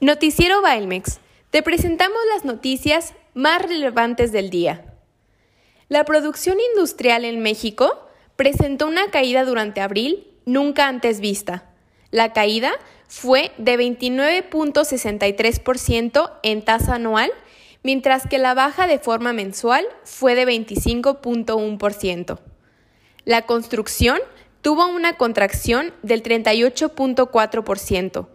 Noticiero Bailmex. Te presentamos las noticias más relevantes del día. La producción industrial en México presentó una caída durante abril nunca antes vista. La caída fue de 29.63% en tasa anual, mientras que la baja de forma mensual fue de 25.1%. La construcción tuvo una contracción del 38.4%.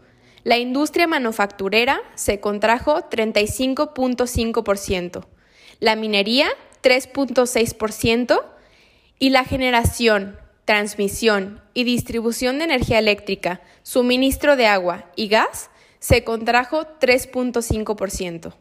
La industria manufacturera se contrajo 35.5%. La minería 3.6% y la generación, transmisión y distribución de energía eléctrica, suministro de agua y gas se contrajo 3.5%.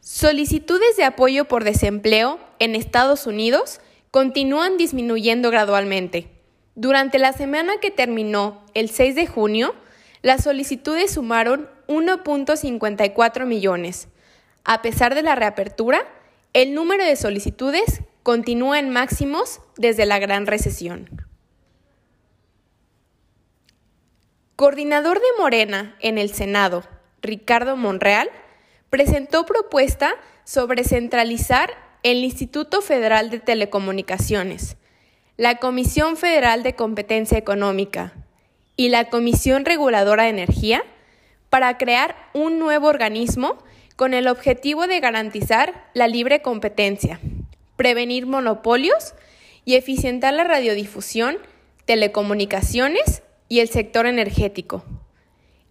Solicitudes de apoyo por desempleo en Estados Unidos continúan disminuyendo gradualmente. Durante la semana que terminó el 6 de junio, las solicitudes sumaron 1.54 millones. A pesar de la reapertura, el número de solicitudes continúa en máximos desde la gran recesión. Coordinador de Morena en el Senado, Ricardo Monreal, presentó propuesta sobre centralizar el Instituto Federal de Telecomunicaciones, la Comisión Federal de Competencia Económica y la Comisión Reguladora de Energía para crear un nuevo organismo con el objetivo de garantizar la libre competencia, prevenir monopolios y eficientar la radiodifusión, telecomunicaciones y el sector energético.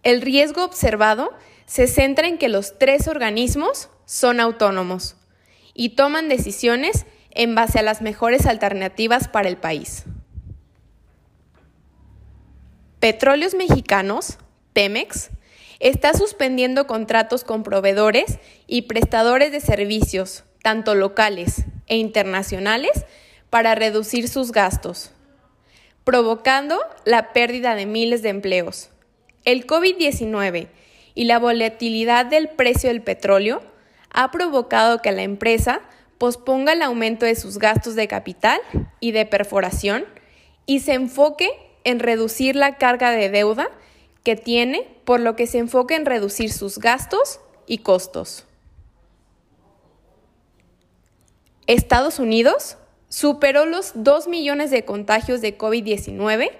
El riesgo observado se centra en que los tres organismos son autónomos y toman decisiones en base a las mejores alternativas para el país. Petróleos Mexicanos, Pemex, está suspendiendo contratos con proveedores y prestadores de servicios, tanto locales e internacionales, para reducir sus gastos, provocando la pérdida de miles de empleos. El COVID-19 y la volatilidad del precio del petróleo ha provocado que la empresa posponga el aumento de sus gastos de capital y de perforación y se enfoque en reducir la carga de deuda que tiene, por lo que se enfoque en reducir sus gastos y costos. Estados Unidos superó los 2 millones de contagios de COVID-19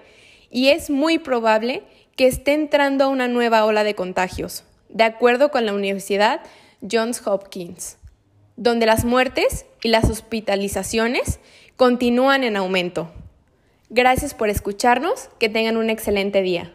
y es muy probable que esté entrando a una nueva ola de contagios, de acuerdo con la Universidad Johns Hopkins, donde las muertes y las hospitalizaciones continúan en aumento. Gracias por escucharnos, que tengan un excelente día.